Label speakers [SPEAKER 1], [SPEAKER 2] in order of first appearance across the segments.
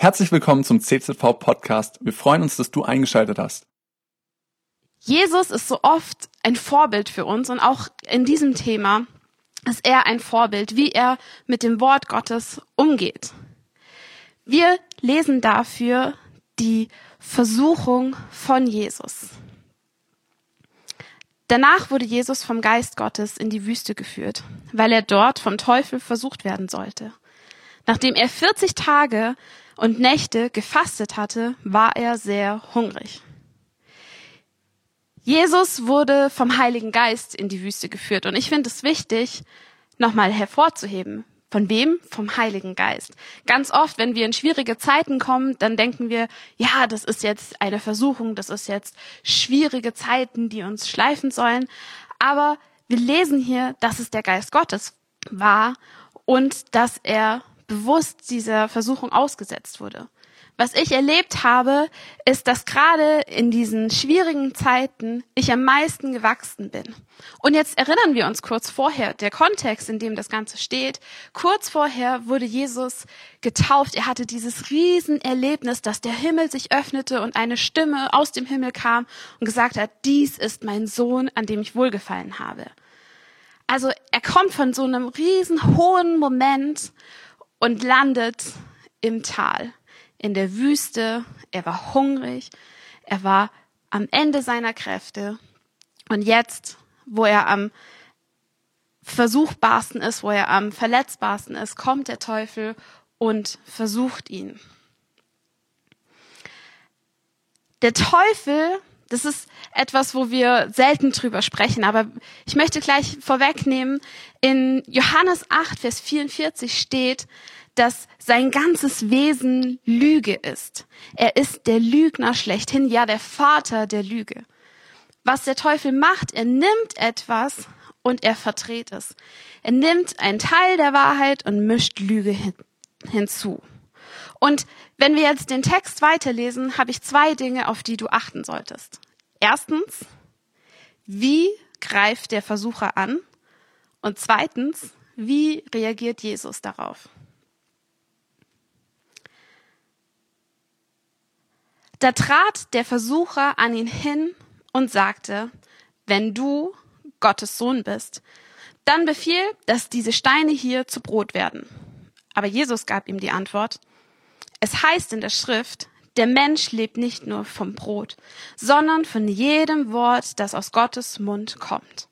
[SPEAKER 1] Herzlich willkommen zum CZV Podcast. Wir freuen uns, dass du eingeschaltet hast.
[SPEAKER 2] Jesus ist so oft ein Vorbild für uns und auch in diesem Thema ist er ein Vorbild, wie er mit dem Wort Gottes umgeht. Wir lesen dafür die Versuchung von Jesus. Danach wurde Jesus vom Geist Gottes in die Wüste geführt, weil er dort vom Teufel versucht werden sollte. Nachdem er 40 Tage und Nächte gefastet hatte, war er sehr hungrig. Jesus wurde vom Heiligen Geist in die Wüste geführt und ich finde es wichtig, nochmal hervorzuheben. Von wem? Vom Heiligen Geist. Ganz oft, wenn wir in schwierige Zeiten kommen, dann denken wir, ja, das ist jetzt eine Versuchung, das ist jetzt schwierige Zeiten, die uns schleifen sollen. Aber wir lesen hier, dass es der Geist Gottes war und dass er bewusst dieser Versuchung ausgesetzt wurde. Was ich erlebt habe, ist, dass gerade in diesen schwierigen Zeiten ich am meisten gewachsen bin. Und jetzt erinnern wir uns kurz vorher, der Kontext, in dem das Ganze steht. Kurz vorher wurde Jesus getauft. Er hatte dieses Riesenerlebnis, dass der Himmel sich öffnete und eine Stimme aus dem Himmel kam und gesagt hat, dies ist mein Sohn, an dem ich wohlgefallen habe. Also er kommt von so einem riesen hohen Moment und landet im Tal in der Wüste, er war hungrig, er war am Ende seiner Kräfte. Und jetzt, wo er am versuchbarsten ist, wo er am verletzbarsten ist, kommt der Teufel und versucht ihn. Der Teufel, das ist etwas, wo wir selten drüber sprechen, aber ich möchte gleich vorwegnehmen, in Johannes 8, Vers 44 steht, dass sein ganzes Wesen Lüge ist. Er ist der Lügner schlechthin, ja der Vater der Lüge. Was der Teufel macht, er nimmt etwas und er verdreht es. Er nimmt einen Teil der Wahrheit und mischt Lüge hin, hinzu. Und wenn wir jetzt den Text weiterlesen, habe ich zwei Dinge, auf die du achten solltest. Erstens, wie greift der Versucher an? Und zweitens, wie reagiert Jesus darauf? Da trat der Versucher an ihn hin und sagte, wenn du Gottes Sohn bist, dann befiehl, dass diese Steine hier zu Brot werden. Aber Jesus gab ihm die Antwort, es heißt in der Schrift, der Mensch lebt nicht nur vom Brot, sondern von jedem Wort, das aus Gottes Mund kommt.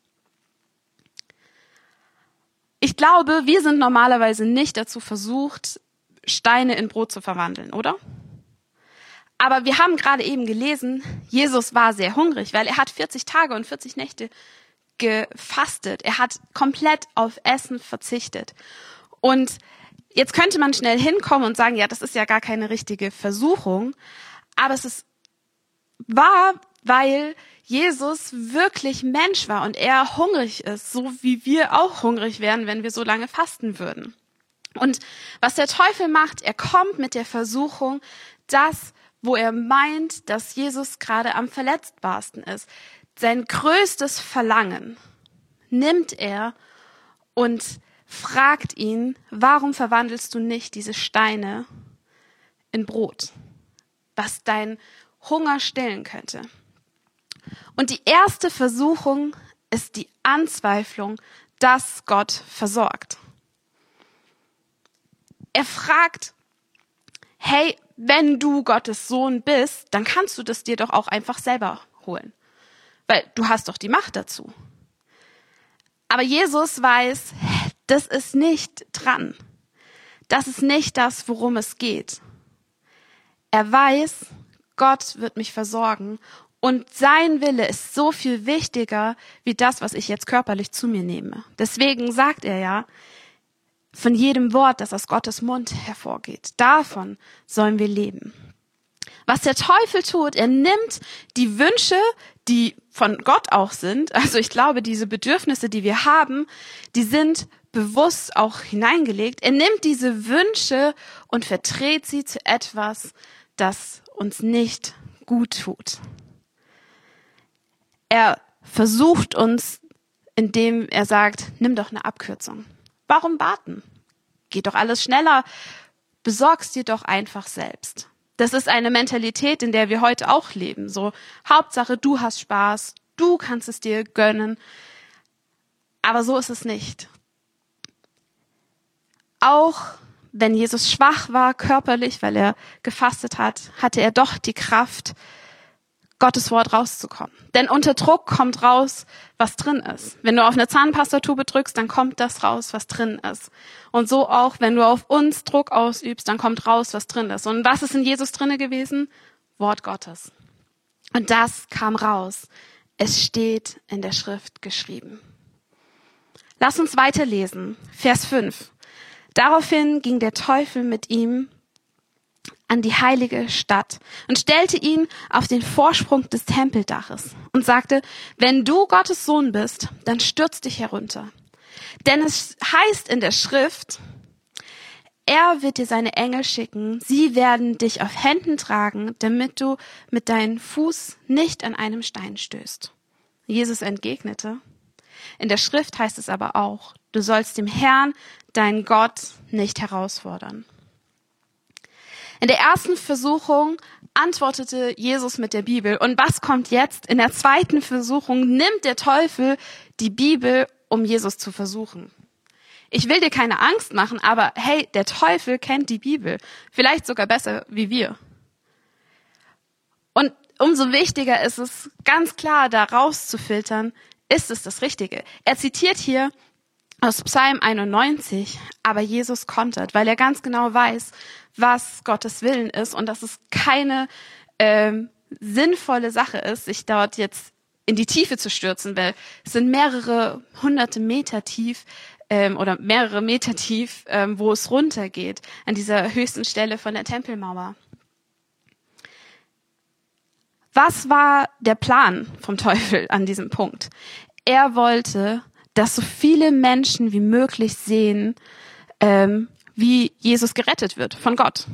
[SPEAKER 2] Ich glaube, wir sind normalerweise nicht dazu versucht, Steine in Brot zu verwandeln, oder? Aber wir haben gerade eben gelesen, Jesus war sehr hungrig, weil er hat 40 Tage und 40 Nächte gefastet. Er hat komplett auf Essen verzichtet. Und jetzt könnte man schnell hinkommen und sagen, ja, das ist ja gar keine richtige Versuchung. Aber es ist wahr, weil Jesus wirklich Mensch war und er hungrig ist, so wie wir auch hungrig wären, wenn wir so lange fasten würden. Und was der Teufel macht, er kommt mit der Versuchung, dass wo er meint, dass Jesus gerade am verletzbarsten ist. Sein größtes Verlangen nimmt er und fragt ihn, warum verwandelst du nicht diese Steine in Brot, was dein Hunger stillen könnte. Und die erste Versuchung ist die Anzweiflung, dass Gott versorgt. Er fragt, hey, wenn du Gottes Sohn bist, dann kannst du das dir doch auch einfach selber holen. Weil du hast doch die Macht dazu. Aber Jesus weiß, das ist nicht dran. Das ist nicht das, worum es geht. Er weiß, Gott wird mich versorgen und sein Wille ist so viel wichtiger wie das, was ich jetzt körperlich zu mir nehme. Deswegen sagt er ja, von jedem Wort, das aus Gottes Mund hervorgeht. Davon sollen wir leben. Was der Teufel tut, er nimmt die Wünsche, die von Gott auch sind, also ich glaube, diese Bedürfnisse, die wir haben, die sind bewusst auch hineingelegt. Er nimmt diese Wünsche und verdreht sie zu etwas, das uns nicht gut tut. Er versucht uns, indem er sagt, nimm doch eine Abkürzung. Warum warten? Geht doch alles schneller. besorg's dir doch einfach selbst. Das ist eine Mentalität, in der wir heute auch leben. So, Hauptsache, du hast Spaß, du kannst es dir gönnen. Aber so ist es nicht. Auch wenn Jesus schwach war körperlich, weil er gefastet hat, hatte er doch die Kraft, Gottes Wort rauszukommen. Denn unter Druck kommt raus, was drin ist. Wenn du auf eine Zahnpastatube drückst, dann kommt das raus, was drin ist. Und so auch, wenn du auf uns Druck ausübst, dann kommt raus, was drin ist. Und was ist in Jesus drinne gewesen? Wort Gottes. Und das kam raus. Es steht in der Schrift geschrieben. Lass uns weiterlesen. Vers 5. Daraufhin ging der Teufel mit ihm an die heilige Stadt und stellte ihn auf den Vorsprung des Tempeldaches und sagte, wenn du Gottes Sohn bist, dann stürz dich herunter. Denn es heißt in der Schrift, er wird dir seine Engel schicken, sie werden dich auf Händen tragen, damit du mit deinem Fuß nicht an einem Stein stößt. Jesus entgegnete, in der Schrift heißt es aber auch, du sollst dem Herrn, dein Gott, nicht herausfordern. In der ersten Versuchung antwortete Jesus mit der Bibel. Und was kommt jetzt? In der zweiten Versuchung nimmt der Teufel die Bibel, um Jesus zu versuchen. Ich will dir keine Angst machen, aber hey, der Teufel kennt die Bibel. Vielleicht sogar besser wie wir. Und umso wichtiger ist es, ganz klar da rauszufiltern, ist es das Richtige. Er zitiert hier aus Psalm 91, aber Jesus kontert, weil er ganz genau weiß, was Gottes Willen ist und dass es keine ähm, sinnvolle Sache ist, sich dort jetzt in die Tiefe zu stürzen, weil es sind mehrere hunderte Meter tief ähm, oder mehrere Meter tief, ähm, wo es runtergeht, an dieser höchsten Stelle von der Tempelmauer. Was war der Plan vom Teufel an diesem Punkt? Er wollte, dass so viele Menschen wie möglich sehen, ähm, wie Jesus gerettet wird von Gott.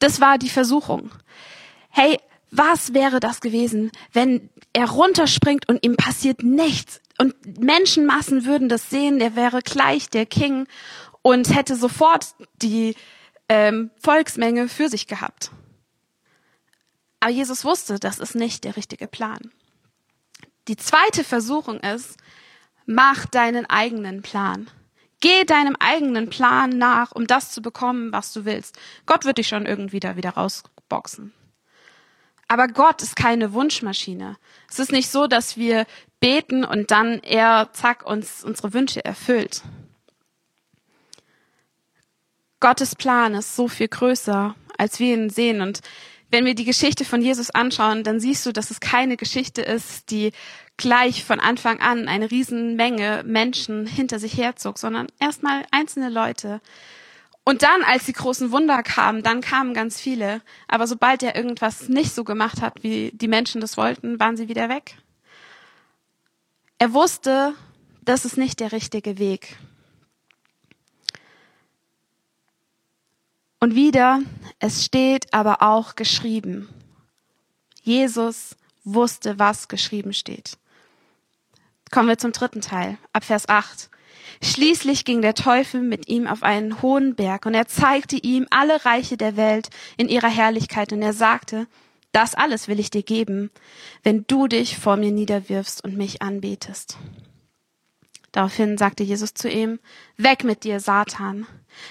[SPEAKER 2] Das war die Versuchung. Hey, was wäre das gewesen, wenn er runterspringt und ihm passiert nichts und Menschenmassen würden das sehen, er wäre gleich der King und hätte sofort die ähm, Volksmenge für sich gehabt. Aber Jesus wusste, das ist nicht der richtige Plan. Die zweite Versuchung ist, mach deinen eigenen Plan. Geh deinem eigenen Plan nach, um das zu bekommen, was du willst. Gott wird dich schon irgendwie da wieder rausboxen. Aber Gott ist keine Wunschmaschine. Es ist nicht so, dass wir beten und dann er, zack, uns unsere Wünsche erfüllt. Gottes Plan ist so viel größer, als wir ihn sehen. Und wenn wir die Geschichte von Jesus anschauen, dann siehst du, dass es keine Geschichte ist, die gleich von Anfang an eine Riesenmenge Menschen hinter sich herzog, sondern erstmal einzelne Leute. Und dann, als die großen Wunder kamen, dann kamen ganz viele. Aber sobald er irgendwas nicht so gemacht hat, wie die Menschen das wollten, waren sie wieder weg. Er wusste, das ist nicht der richtige Weg. Und wieder, es steht aber auch geschrieben. Jesus wusste, was geschrieben steht. Kommen wir zum dritten Teil, ab Vers 8. Schließlich ging der Teufel mit ihm auf einen hohen Berg und er zeigte ihm alle Reiche der Welt in ihrer Herrlichkeit und er sagte, das alles will ich dir geben, wenn du dich vor mir niederwirfst und mich anbetest. Daraufhin sagte Jesus zu ihm, weg mit dir, Satan.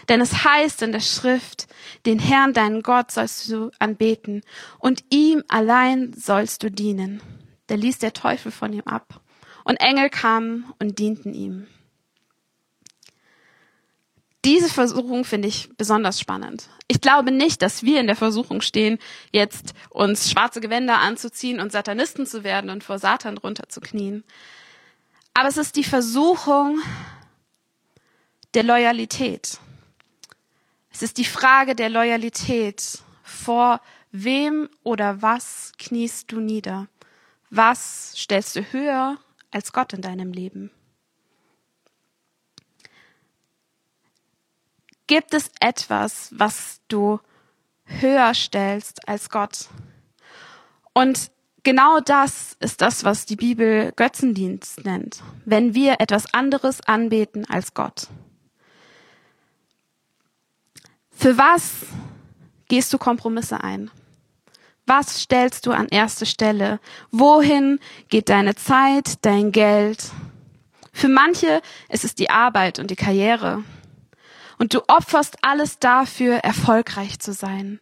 [SPEAKER 2] Denn es heißt in der Schrift, den Herrn, deinen Gott, sollst du anbeten und ihm allein sollst du dienen. Da ließ der Teufel von ihm ab und Engel kamen und dienten ihm. Diese Versuchung finde ich besonders spannend. Ich glaube nicht, dass wir in der Versuchung stehen, jetzt uns schwarze Gewänder anzuziehen und Satanisten zu werden und vor Satan runterzuknien. Aber es ist die Versuchung der Loyalität. Es ist die Frage der Loyalität. Vor wem oder was kniest du nieder? Was stellst du höher als Gott in deinem Leben? Gibt es etwas, was du höher stellst als Gott? Und genau das ist das, was die Bibel Götzendienst nennt, wenn wir etwas anderes anbeten als Gott. Für was gehst du Kompromisse ein? Was stellst du an erste Stelle? Wohin geht deine Zeit, dein Geld? Für manche ist es die Arbeit und die Karriere. Und du opferst alles dafür, erfolgreich zu sein.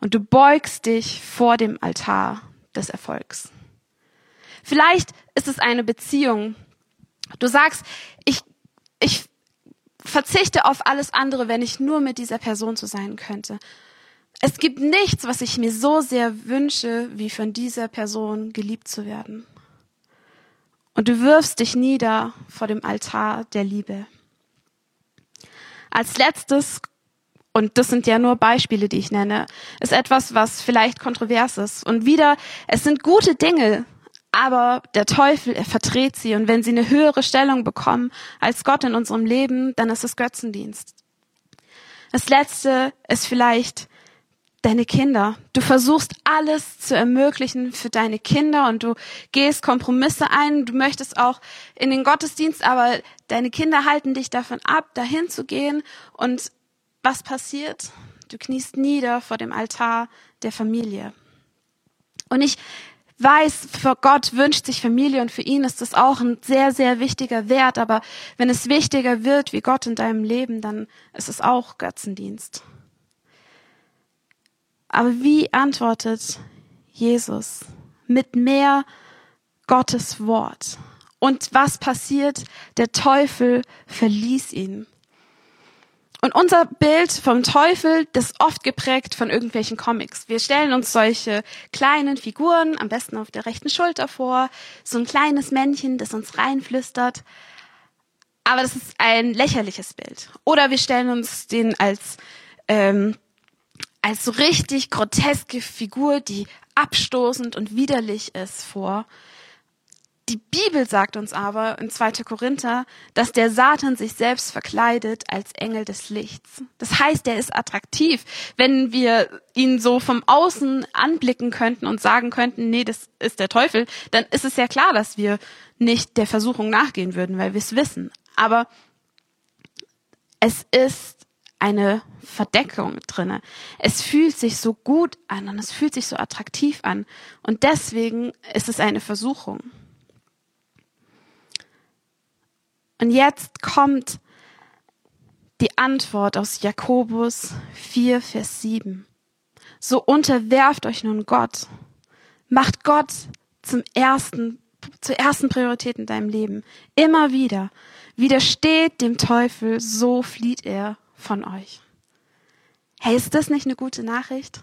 [SPEAKER 2] Und du beugst dich vor dem Altar des Erfolgs. Vielleicht ist es eine Beziehung. Du sagst, ich, ich verzichte auf alles andere, wenn ich nur mit dieser Person zu sein könnte. Es gibt nichts, was ich mir so sehr wünsche, wie von dieser Person geliebt zu werden. Und du wirfst dich nieder vor dem Altar der Liebe. Als letztes, und das sind ja nur Beispiele, die ich nenne, ist etwas, was vielleicht kontrovers ist. Und wieder, es sind gute Dinge, aber der Teufel, er verdreht sie. Und wenn sie eine höhere Stellung bekommen als Gott in unserem Leben, dann ist es Götzendienst. Das letzte ist vielleicht deine Kinder. Du versuchst alles zu ermöglichen für deine Kinder und du gehst Kompromisse ein. Du möchtest auch in den Gottesdienst, aber deine Kinder halten dich davon ab, dahin zu gehen. Und was passiert? Du kniest nieder vor dem Altar der Familie. Und ich weiß, für Gott wünscht sich Familie und für ihn ist das auch ein sehr, sehr wichtiger Wert. Aber wenn es wichtiger wird wie Gott in deinem Leben, dann ist es auch Götzendienst. Aber wie antwortet Jesus? Mit mehr Gottes Wort. Und was passiert? Der Teufel verließ ihn. Und unser Bild vom Teufel, das ist oft geprägt von irgendwelchen Comics. Wir stellen uns solche kleinen Figuren, am besten auf der rechten Schulter vor, so ein kleines Männchen, das uns reinflüstert. Aber das ist ein lächerliches Bild. Oder wir stellen uns den als ähm, als so richtig groteske Figur, die abstoßend und widerlich ist, vor. Die Bibel sagt uns aber in 2. Korinther, dass der Satan sich selbst verkleidet als Engel des Lichts. Das heißt, er ist attraktiv. Wenn wir ihn so vom Außen anblicken könnten und sagen könnten, nee, das ist der Teufel, dann ist es ja klar, dass wir nicht der Versuchung nachgehen würden, weil wir es wissen. Aber es ist eine Verdeckung drinne. Es fühlt sich so gut an und es fühlt sich so attraktiv an und deswegen ist es eine Versuchung. Und jetzt kommt die Antwort aus Jakobus 4, Vers 7. So unterwerft euch nun Gott. Macht Gott zum ersten, zur ersten Priorität in deinem Leben. Immer wieder. Widersteht dem Teufel, so flieht er von euch. Hey, ist das nicht eine gute Nachricht?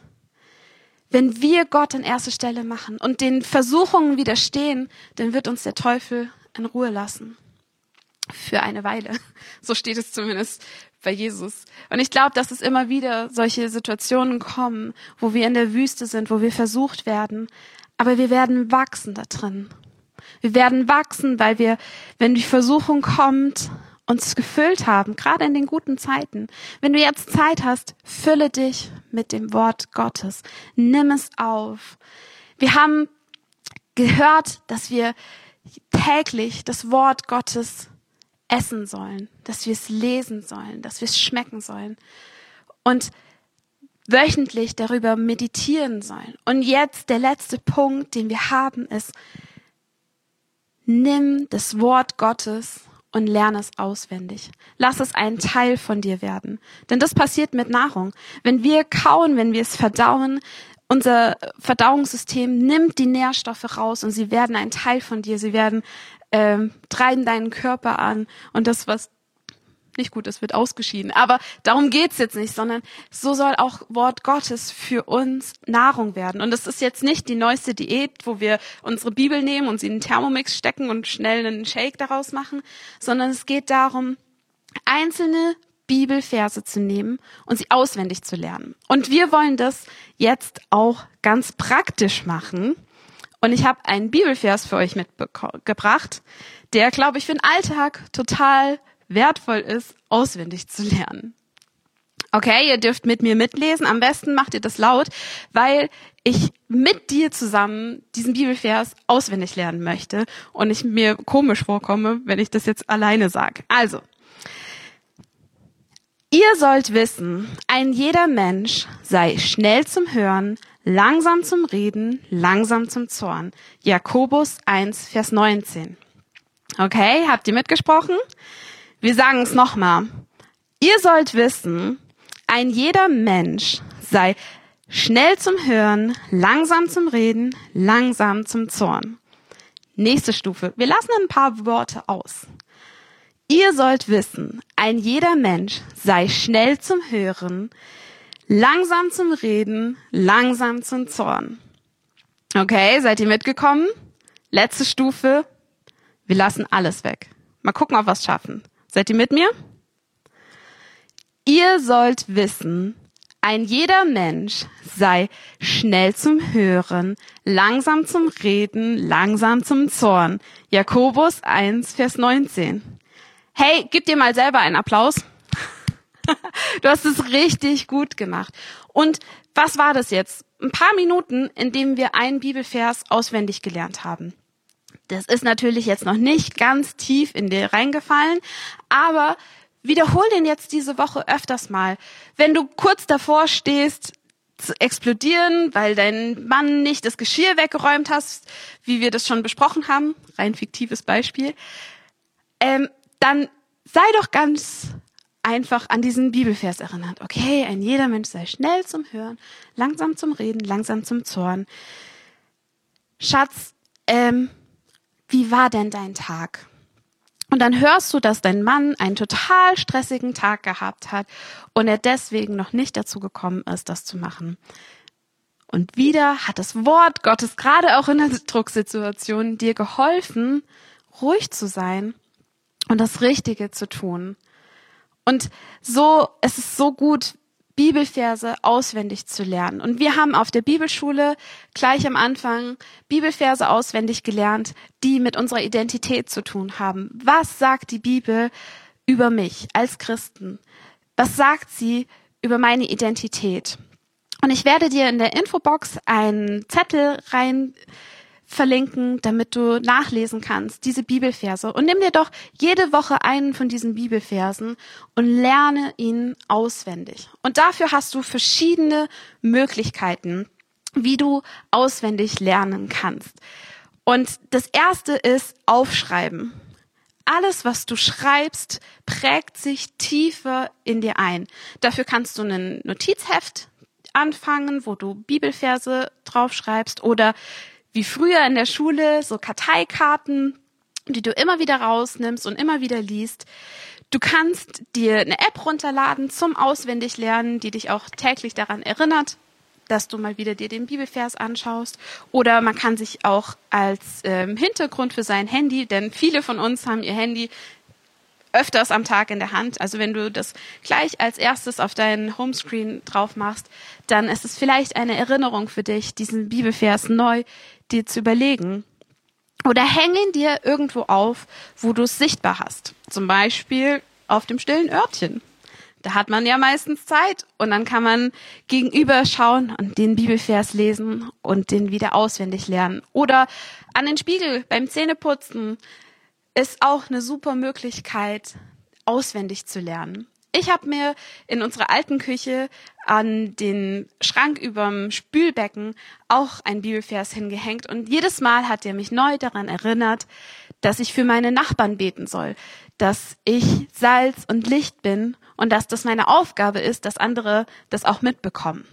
[SPEAKER 2] Wenn wir Gott an erste Stelle machen und den Versuchungen widerstehen, dann wird uns der Teufel in Ruhe lassen. Für eine Weile. So steht es zumindest bei Jesus. Und ich glaube, dass es immer wieder solche Situationen kommen, wo wir in der Wüste sind, wo wir versucht werden. Aber wir werden wachsen da drin. Wir werden wachsen, weil wir, wenn die Versuchung kommt, uns gefüllt haben, gerade in den guten Zeiten. Wenn du jetzt Zeit hast, fülle dich mit dem Wort Gottes. Nimm es auf. Wir haben gehört, dass wir täglich das Wort Gottes essen sollen, dass wir es lesen sollen, dass wir es schmecken sollen und wöchentlich darüber meditieren sollen. Und jetzt der letzte Punkt, den wir haben, ist, nimm das Wort Gottes und lerne es auswendig. Lass es ein Teil von dir werden. Denn das passiert mit Nahrung. Wenn wir kauen, wenn wir es verdauen, unser Verdauungssystem nimmt die Nährstoffe raus und sie werden ein Teil von dir. Sie werden ähm, treiben deinen Körper an und das, was nicht gut ist, wird ausgeschieden. Aber darum geht's jetzt nicht, sondern so soll auch Wort Gottes für uns Nahrung werden. Und es ist jetzt nicht die neueste Diät, wo wir unsere Bibel nehmen und sie in einen Thermomix stecken und schnell einen Shake daraus machen, sondern es geht darum, einzelne Bibelverse zu nehmen und sie auswendig zu lernen. Und wir wollen das jetzt auch ganz praktisch machen. Und ich habe einen Bibelvers für euch mitgebracht, der, glaube ich, für den Alltag total wertvoll ist, auswendig zu lernen. Okay, ihr dürft mit mir mitlesen. Am besten macht ihr das laut, weil ich mit dir zusammen diesen Bibelvers auswendig lernen möchte und ich mir komisch vorkomme, wenn ich das jetzt alleine sage. Also, Ihr sollt wissen, ein jeder Mensch sei schnell zum Hören, langsam zum Reden, langsam zum Zorn. Jakobus 1, Vers 19. Okay, habt ihr mitgesprochen? Wir sagen es nochmal. Ihr sollt wissen, ein jeder Mensch sei schnell zum Hören, langsam zum Reden, langsam zum Zorn. Nächste Stufe. Wir lassen ein paar Worte aus. Ihr sollt wissen, ein jeder Mensch sei schnell zum Hören, langsam zum Reden, langsam zum Zorn. Okay, seid ihr mitgekommen? Letzte Stufe. Wir lassen alles weg. Mal gucken, ob wir es schaffen. Seid ihr mit mir? Ihr sollt wissen, ein jeder Mensch sei schnell zum Hören, langsam zum Reden, langsam zum Zorn. Jakobus 1, Vers 19. Hey, gib dir mal selber einen Applaus. du hast es richtig gut gemacht. Und was war das jetzt? Ein paar Minuten, in denen wir einen Bibelvers auswendig gelernt haben. Das ist natürlich jetzt noch nicht ganz tief in dir reingefallen, aber wiederhol den jetzt diese Woche öfters mal. Wenn du kurz davor stehst, zu explodieren, weil dein Mann nicht das Geschirr weggeräumt hast, wie wir das schon besprochen haben, rein fiktives Beispiel, ähm, dann sei doch ganz einfach an diesen Bibelvers erinnert. Okay, ein jeder Mensch sei schnell zum Hören, langsam zum Reden, langsam zum Zorn. Schatz, ähm, wie war denn dein Tag? Und dann hörst du, dass dein Mann einen total stressigen Tag gehabt hat und er deswegen noch nicht dazu gekommen ist, das zu machen. Und wieder hat das Wort Gottes gerade auch in der Drucksituation dir geholfen, ruhig zu sein und das Richtige zu tun. Und so, es ist so gut, Bibelverse auswendig zu lernen. Und wir haben auf der Bibelschule gleich am Anfang Bibelverse auswendig gelernt, die mit unserer Identität zu tun haben. Was sagt die Bibel über mich als Christen? Was sagt sie über meine Identität? Und ich werde dir in der Infobox einen Zettel rein verlinken, damit du nachlesen kannst, diese Bibelverse. Und nimm dir doch jede Woche einen von diesen Bibelversen und lerne ihn auswendig. Und dafür hast du verschiedene Möglichkeiten, wie du auswendig lernen kannst. Und das erste ist aufschreiben. Alles, was du schreibst, prägt sich tiefer in dir ein. Dafür kannst du ein Notizheft anfangen, wo du Bibelverse draufschreibst oder wie früher in der Schule so Karteikarten, die du immer wieder rausnimmst und immer wieder liest. Du kannst dir eine App runterladen zum Auswendiglernen, die dich auch täglich daran erinnert, dass du mal wieder dir den Bibelvers anschaust. Oder man kann sich auch als ähm, Hintergrund für sein Handy, denn viele von uns haben ihr Handy öfters am Tag in der Hand. Also wenn du das gleich als erstes auf deinen Homescreen drauf machst, dann ist es vielleicht eine Erinnerung für dich, diesen Bibelvers neu dir zu überlegen. Oder häng ihn dir irgendwo auf, wo du es sichtbar hast. Zum Beispiel auf dem stillen Örtchen. Da hat man ja meistens Zeit und dann kann man gegenüber schauen und den Bibelvers lesen und den wieder auswendig lernen. Oder an den Spiegel beim Zähneputzen ist auch eine super Möglichkeit, auswendig zu lernen. Ich habe mir in unserer alten Küche an den Schrank überm Spülbecken auch ein Bibelvers hingehängt und jedes Mal hat er mich neu daran erinnert, dass ich für meine Nachbarn beten soll, dass ich Salz und Licht bin und dass das meine Aufgabe ist, dass andere das auch mitbekommen.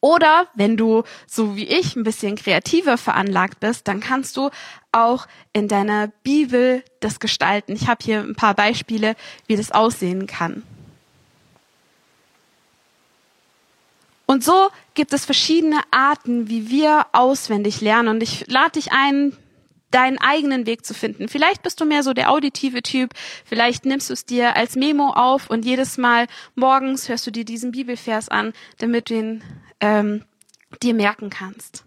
[SPEAKER 2] Oder wenn du, so wie ich, ein bisschen kreativer veranlagt bist, dann kannst du auch in deiner Bibel das gestalten. Ich habe hier ein paar Beispiele, wie das aussehen kann. Und so gibt es verschiedene Arten, wie wir auswendig lernen. Und ich lade dich ein, deinen eigenen Weg zu finden. Vielleicht bist du mehr so der auditive Typ, vielleicht nimmst du es dir als Memo auf und jedes Mal morgens hörst du dir diesen Bibelvers an, damit du ihn ähm, dir merken kannst.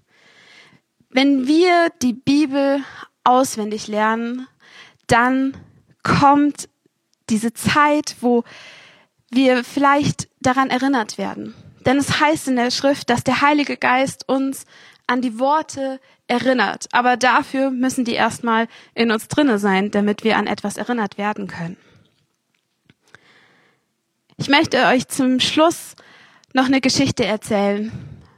[SPEAKER 2] Wenn wir die Bibel auswendig lernen, dann kommt diese Zeit, wo wir vielleicht daran erinnert werden. Denn es heißt in der Schrift, dass der Heilige Geist uns an die Worte erinnert. Aber dafür müssen die erstmal in uns drinne sein, damit wir an etwas erinnert werden können. Ich möchte euch zum Schluss noch eine Geschichte erzählen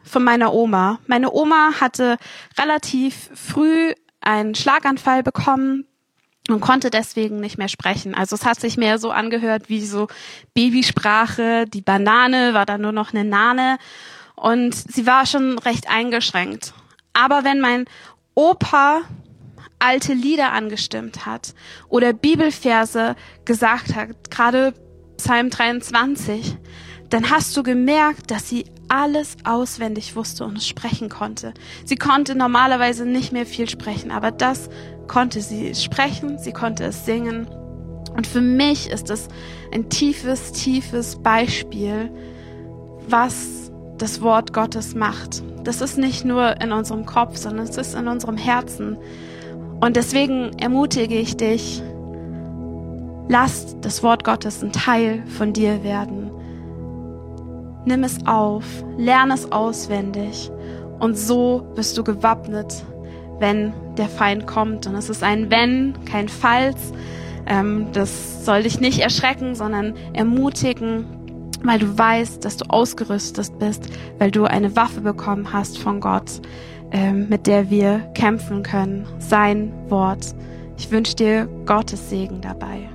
[SPEAKER 2] von meiner Oma. Meine Oma hatte relativ früh einen Schlaganfall bekommen und konnte deswegen nicht mehr sprechen. Also es hat sich mehr so angehört wie so Babysprache. Die Banane war dann nur noch eine Nane und sie war schon recht eingeschränkt. Aber wenn mein Opa alte Lieder angestimmt hat oder Bibelverse gesagt hat, gerade Psalm 23, dann hast du gemerkt, dass sie alles auswendig wusste und sprechen konnte. Sie konnte normalerweise nicht mehr viel sprechen, aber das konnte sie sprechen, sie konnte es singen. Und für mich ist es ein tiefes, tiefes Beispiel, was das Wort Gottes macht. Das ist nicht nur in unserem Kopf, sondern es ist in unserem Herzen. Und deswegen ermutige ich dich, lass das Wort Gottes ein Teil von dir werden. Nimm es auf, lerne es auswendig und so bist du gewappnet, wenn der Feind kommt. Und es ist ein Wenn, kein Falls. Ähm, das soll dich nicht erschrecken, sondern ermutigen, weil du weißt, dass du ausgerüstet bist, weil du eine Waffe bekommen hast von Gott, ähm, mit der wir kämpfen können. Sein Wort. Ich wünsche dir Gottes Segen dabei.